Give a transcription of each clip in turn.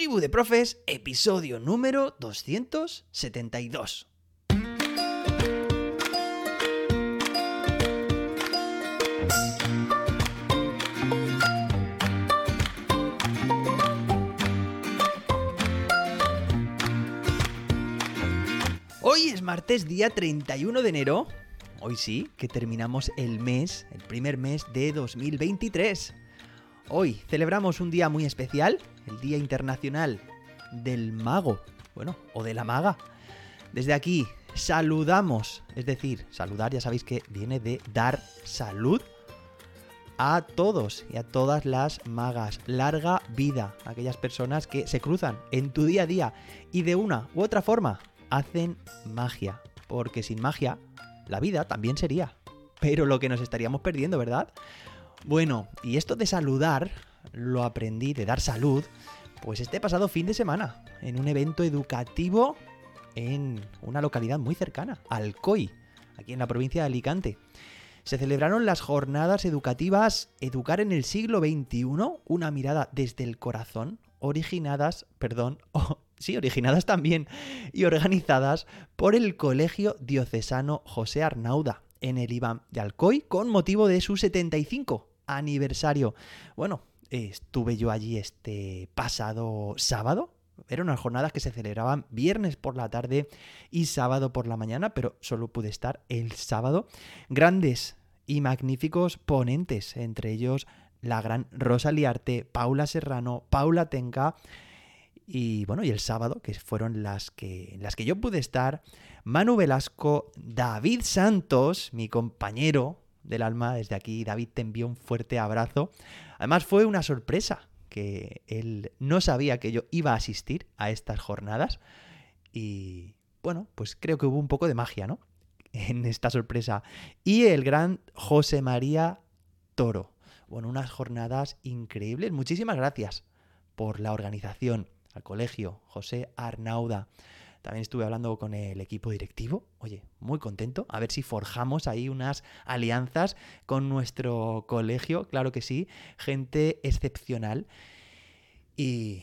Tribu de Profes, episodio número 272. Hoy es martes, día 31 de enero. Hoy sí, que terminamos el mes, el primer mes de 2023. Hoy celebramos un día muy especial, el Día Internacional del Mago, bueno, o de la Maga. Desde aquí saludamos, es decir, saludar ya sabéis que viene de dar salud a todos y a todas las magas. Larga vida aquellas personas que se cruzan en tu día a día y de una u otra forma hacen magia. Porque sin magia, la vida también sería. Pero lo que nos estaríamos perdiendo, ¿verdad? Bueno, y esto de saludar lo aprendí, de dar salud, pues este pasado fin de semana, en un evento educativo en una localidad muy cercana, Alcoy, aquí en la provincia de Alicante. Se celebraron las jornadas educativas Educar en el siglo XXI, una mirada desde el corazón, originadas, perdón, sí, originadas también y organizadas por el Colegio Diocesano José Arnauda en el IBAM de Alcoy con motivo de su 75 aniversario. Bueno, estuve yo allí este pasado sábado. Eran unas jornadas que se celebraban viernes por la tarde y sábado por la mañana, pero solo pude estar el sábado. Grandes y magníficos ponentes, entre ellos la gran Rosa Liarte, Paula Serrano, Paula Tenca y bueno, y el sábado, que fueron las que, las que yo pude estar, Manu Velasco, David Santos, mi compañero, del alma. Desde aquí, David, te envió un fuerte abrazo. Además, fue una sorpresa que él no sabía que yo iba a asistir a estas jornadas. Y bueno, pues creo que hubo un poco de magia, ¿no? En esta sorpresa. Y el gran José María Toro. Bueno, unas jornadas increíbles. Muchísimas gracias por la organización al colegio José Arnauda. También estuve hablando con el equipo directivo. Oye, muy contento. A ver si forjamos ahí unas alianzas con nuestro colegio. Claro que sí. Gente excepcional. Y,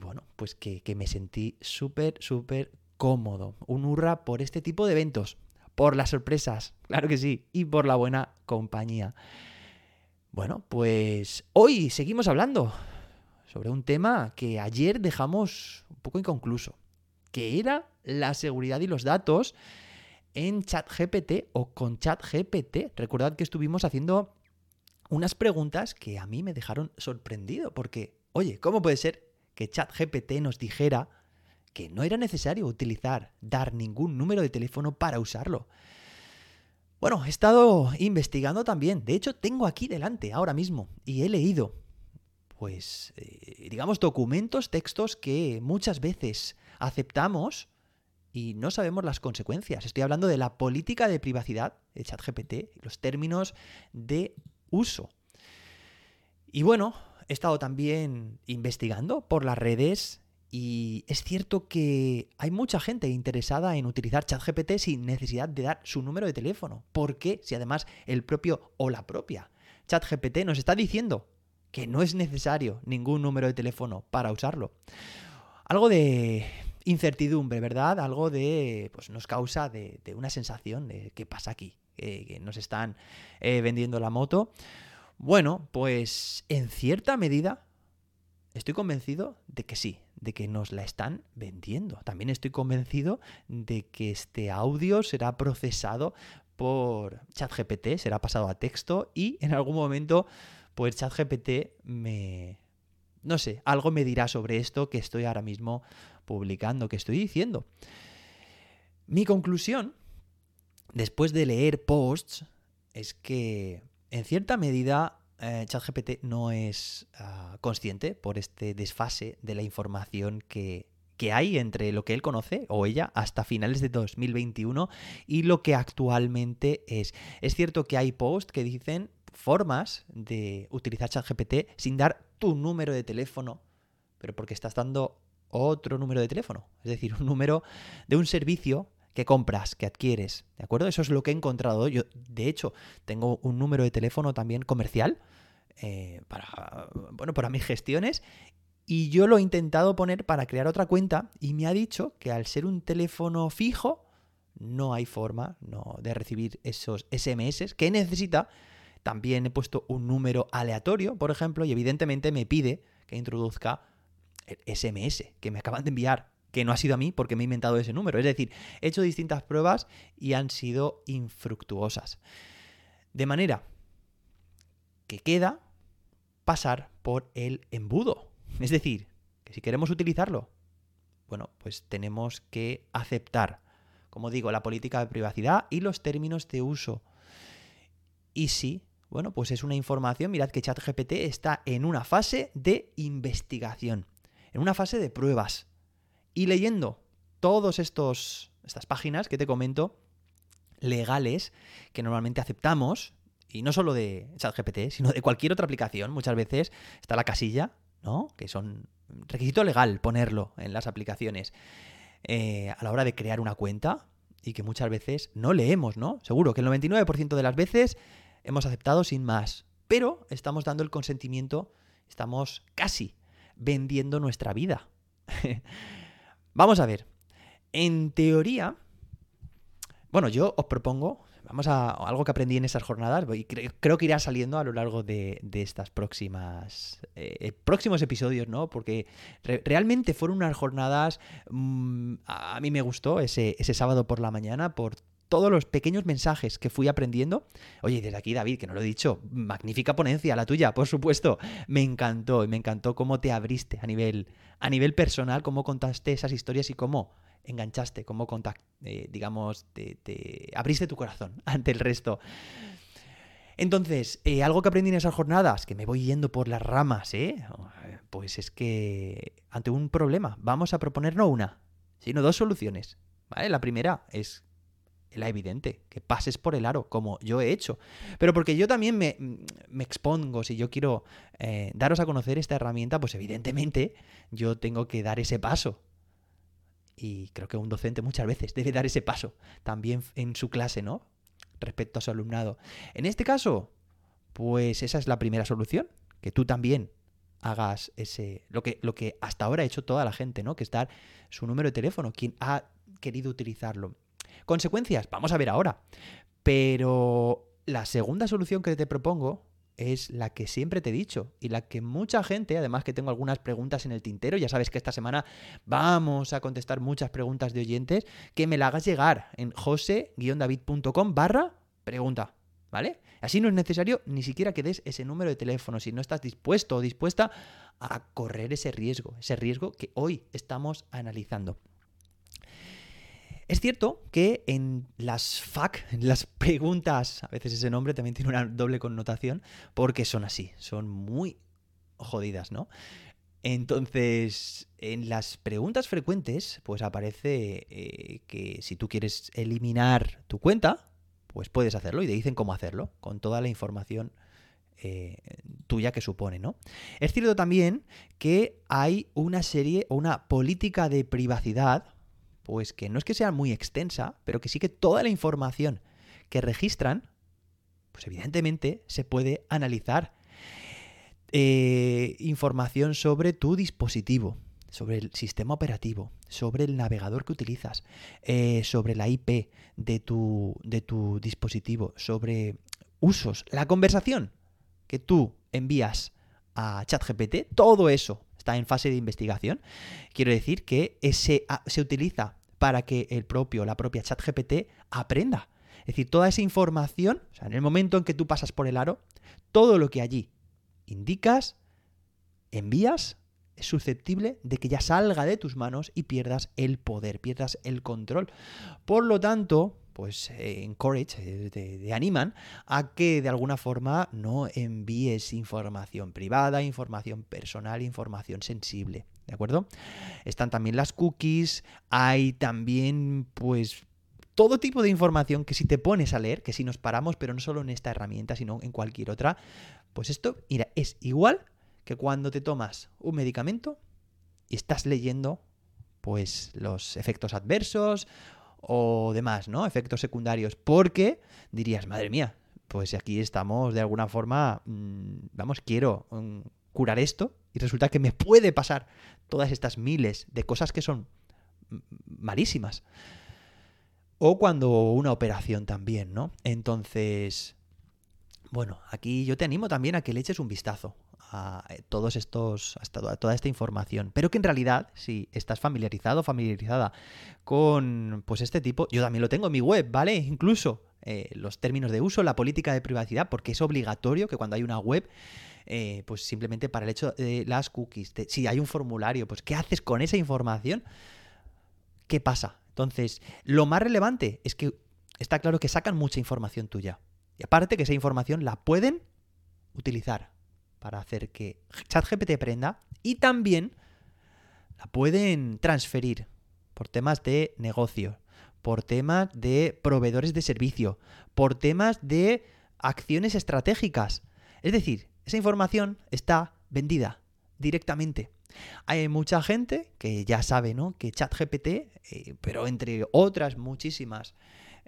bueno, pues que, que me sentí súper, súper cómodo. Un hurra por este tipo de eventos. Por las sorpresas, claro que sí. Y por la buena compañía. Bueno, pues hoy seguimos hablando sobre un tema que ayer dejamos un poco inconcluso que era la seguridad y los datos en ChatGPT o con ChatGPT. Recordad que estuvimos haciendo unas preguntas que a mí me dejaron sorprendido, porque, oye, ¿cómo puede ser que ChatGPT nos dijera que no era necesario utilizar, dar ningún número de teléfono para usarlo? Bueno, he estado investigando también. De hecho, tengo aquí delante ahora mismo y he leído, pues, eh, digamos, documentos, textos que muchas veces aceptamos y no sabemos las consecuencias. Estoy hablando de la política de privacidad de ChatGPT, los términos de uso. Y bueno, he estado también investigando por las redes y es cierto que hay mucha gente interesada en utilizar ChatGPT sin necesidad de dar su número de teléfono. ¿Por qué? Si además el propio o la propia ChatGPT nos está diciendo que no es necesario ningún número de teléfono para usarlo. Algo de incertidumbre, ¿verdad? Algo de, pues nos causa de, una sensación de qué pasa aquí, que nos están eh, vendiendo la moto. Bueno, pues en cierta medida estoy convencido de que sí, de que nos la están vendiendo. También estoy convencido de que este audio será procesado por ChatGPT, será pasado a texto y en algún momento pues ChatGPT me, no sé, algo me dirá sobre esto que estoy ahora mismo publicando, que estoy diciendo. Mi conclusión, después de leer posts, es que en cierta medida eh, ChatGPT no es ah, consciente por este desfase de la información que, que hay entre lo que él conoce o ella hasta finales de 2021 y lo que actualmente es. Es cierto que hay posts que dicen formas de utilizar ChatGPT sin dar tu número de teléfono, pero porque estás dando otro número de teléfono, es decir, un número de un servicio que compras, que adquieres, ¿de acuerdo? Eso es lo que he encontrado. Yo, de hecho, tengo un número de teléfono también comercial eh, para, bueno, para mis gestiones Y yo lo he intentado poner para crear otra cuenta y me ha dicho que al ser un teléfono fijo no hay forma no, de recibir esos SMS que necesita. También he puesto un número aleatorio, por ejemplo, y evidentemente me pide que introduzca SMS que me acaban de enviar, que no ha sido a mí porque me he inventado ese número. Es decir, he hecho distintas pruebas y han sido infructuosas. De manera que queda pasar por el embudo. Es decir, que si queremos utilizarlo, bueno, pues tenemos que aceptar, como digo, la política de privacidad y los términos de uso. Y si, bueno, pues es una información, mirad que ChatGPT está en una fase de investigación, en una fase de pruebas. Y leyendo estos estas páginas que te comento legales que normalmente aceptamos y no solo de ChatGPT, sino de cualquier otra aplicación, muchas veces está la casilla, ¿no? Que son requisito legal ponerlo en las aplicaciones eh, a la hora de crear una cuenta y que muchas veces no leemos, ¿no? Seguro que el 99% de las veces hemos aceptado sin más, pero estamos dando el consentimiento, estamos casi vendiendo nuestra vida. Vamos a ver, en teoría, bueno, yo os propongo Vamos a algo que aprendí en esas jornadas y creo que irá saliendo a lo largo de, estas próximas eh, eh, próximos episodios, ¿no? Porque realmente fueron unas jornadas mm, a mí me gustó ese, ese sábado por la mañana por todos los pequeños mensajes que fui aprendiendo. Oye, desde aquí, David, que no lo he dicho, magnífica ponencia, la tuya, por supuesto. Me encantó, y me encantó cómo te abriste a nivel, a nivel personal, cómo contaste esas historias y cómo enganchaste, cómo contact, eh, digamos, te, abriste tu corazón ante el resto. Entonces, eh, algo que aprendí en esas jornadas, que me voy yendo por las ramas, ¿eh? Pues es que ante un problema vamos a proponer no una, sino dos soluciones. ¿vale? La primera es la evidente, que pases por el aro, como yo he hecho. Pero porque yo también me, me expongo, si yo quiero eh, daros a conocer esta herramienta, pues evidentemente yo tengo que dar ese paso. Y creo que un docente muchas veces debe dar ese paso también en su clase, ¿no? Respecto a su alumnado. En este caso, pues esa es la primera solución, que tú también hagas ese lo que lo que hasta ahora ha hecho toda la gente, ¿no? Que es dar su número de teléfono, quien ha querido utilizarlo. Consecuencias, vamos a ver ahora. Pero la segunda solución que te propongo es la que siempre te he dicho y la que mucha gente, además que tengo algunas preguntas en el tintero, ya sabes que esta semana vamos a contestar muchas preguntas de oyentes, que me la hagas llegar en jose-david.com barra pregunta, ¿vale? Así no es necesario ni siquiera que des ese número de teléfono si no estás dispuesto o dispuesta a correr ese riesgo, ese riesgo que hoy estamos analizando. Es cierto que en las FAQ, en las preguntas, a veces ese nombre también tiene una doble connotación, porque son así, son muy jodidas, ¿no? Entonces, en las preguntas frecuentes, pues aparece eh, que si tú quieres eliminar tu cuenta, pues puedes hacerlo y te dicen cómo hacerlo, con toda la información eh, tuya que supone, ¿no? Es cierto también que hay una serie o una política de privacidad pues que no es que sea muy extensa, pero que sí que toda la información que registran, pues evidentemente se puede analizar. Eh, información sobre tu dispositivo, sobre el sistema operativo, sobre el navegador que utilizas, eh, sobre la IP de tu, de tu dispositivo, sobre usos, la conversación que tú envías a ChatGPT, todo eso está en fase de investigación. Quiero decir que ese, se utiliza para que el propio, la propia ChatGPT aprenda. Es decir, toda esa información, en el momento en que tú pasas por el aro, todo lo que allí indicas, envías, es susceptible de que ya salga de tus manos y pierdas el poder, pierdas el control. Por lo tanto, pues eh, encourage, eh, te, animan a que de alguna forma no envíes información privada, información personal, información sensible. ¿De acuerdo? Están también las cookies, hay también pues todo tipo de información que si te pones a leer, que si nos paramos, pero no solo en esta herramienta, sino en cualquier otra, pues esto, mira, es igual que cuando te tomas un medicamento y estás leyendo pues los efectos adversos o demás, ¿no? Efectos secundarios. Porque dirías, madre mía, pues aquí estamos de alguna forma, mm, vamos, quiero mm, curar esto y resulta que me puede pasar todas estas miles de cosas que son malísimas. O cuando una operación también, ¿no? Entonces, bueno, aquí yo te animo también a que le eches un vistazo a eh, todos estos, a toda esta información. Pero que en realidad, si estás familiarizado familiarizada con pues este tipo, yo también lo tengo en mi web, ¿vale? Incluso eh, los términos de uso, la política de privacidad, porque es obligatorio que cuando hay una web, eh, pues simplemente para el hecho de las cookies, si hay un formulario, pues ¿qué haces con esa información? ¿Qué pasa? Entonces, lo más relevante es que está claro que sacan mucha información tuya. Y aparte que esa información la pueden utilizar para hacer que ChatGPT aprenda y también la pueden transferir por temas de negocio, por temas de proveedores de servicio, por temas de acciones estratégicas. Es decir, esa información está vendida directamente. Hay mucha gente que ya sabe ¿no? que ChatGPT, eh, pero entre otras muchísimas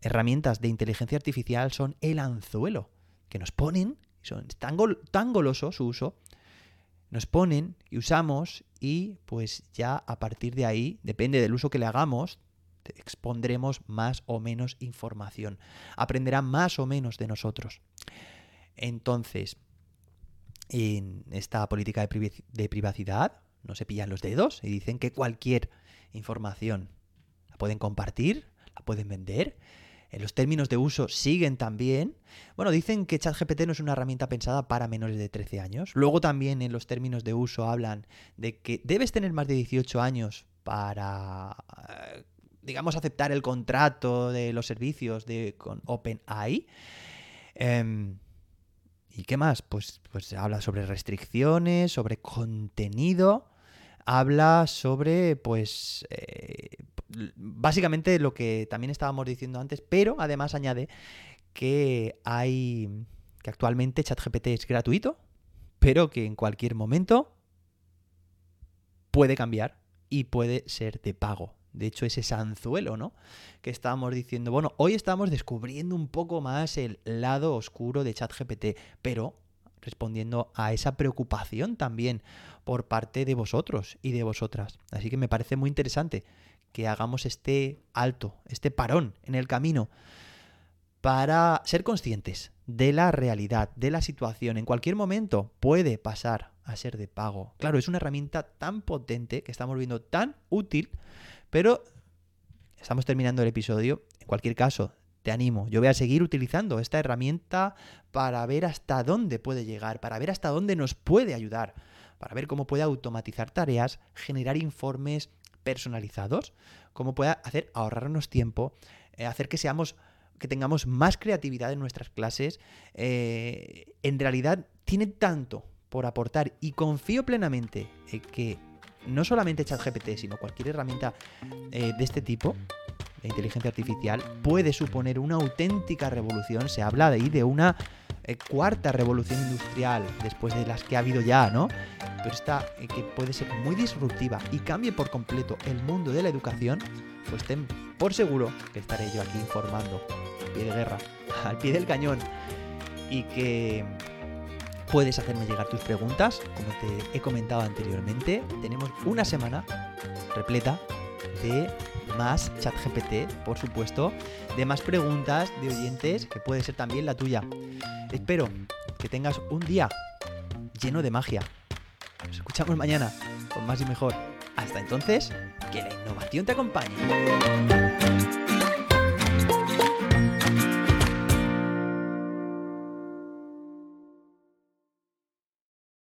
herramientas de inteligencia artificial, son el anzuelo que nos ponen, son tan, tan goloso su uso, nos ponen y usamos y pues ya a partir de ahí, depende del uso que le hagamos, expondremos más o menos información. Aprenderá más o menos de nosotros. Entonces, en esta política de privacidad, no se pillan los dedos y dicen que cualquier información la pueden compartir, la pueden vender. En los términos de uso siguen también. Bueno, dicen que ChatGPT no es una herramienta pensada para menores de 13 años. Luego también en los términos de uso hablan de que debes tener más de 18 años para, eh, digamos, aceptar el contrato de los servicios de, con OpenAI. Em, ¿Y qué más? Pues, pues habla sobre restricciones, sobre contenido, habla sobre, pues, eh, básicamente lo que también estábamos diciendo antes, pero además añade que hay, que actualmente ChatGPT es gratuito, pero que en cualquier momento puede cambiar y puede ser de pago. De hecho, ese anzuelo, ¿no? Que estábamos diciendo, bueno, hoy estamos descubriendo un poco más el lado oscuro de ChatGPT, pero respondiendo a esa preocupación también por parte de vosotros y de vosotras. Así que me parece muy interesante que hagamos este alto, este parón en el camino para ser conscientes de la realidad, de la situación. En cualquier momento puede pasar a ser de pago. Claro, es una herramienta tan potente que estamos viendo tan útil pero estamos terminando el episodio. En cualquier caso, te animo. Yo voy a seguir utilizando esta herramienta para ver hasta dónde puede llegar, para ver hasta dónde nos puede ayudar, para ver cómo puede automatizar tareas, generar informes personalizados, cómo puede hacer ahorrarnos tiempo, eh, hacer que seamos que tengamos más creatividad en nuestras clases. Eh, en realidad tiene tanto por aportar y confío plenamente en que no solamente ChatGPT, sino cualquier herramienta eh, de este tipo, de inteligencia artificial, puede suponer una auténtica revolución. Se habla de ahí de una eh, cuarta revolución industrial, después de las que ha habido ya, ¿no? Pero esta eh, que puede ser muy disruptiva y cambie por completo el mundo de la educación, pues ten por seguro que estaré yo aquí informando, al pie de guerra, al pie del cañón, y que Puedes hacerme llegar tus preguntas, como te he comentado anteriormente. Tenemos una semana repleta de más chat GPT, por supuesto, de más preguntas de oyentes, que puede ser también la tuya. Espero que tengas un día lleno de magia. Nos escuchamos mañana con más y mejor. Hasta entonces, que la innovación te acompañe.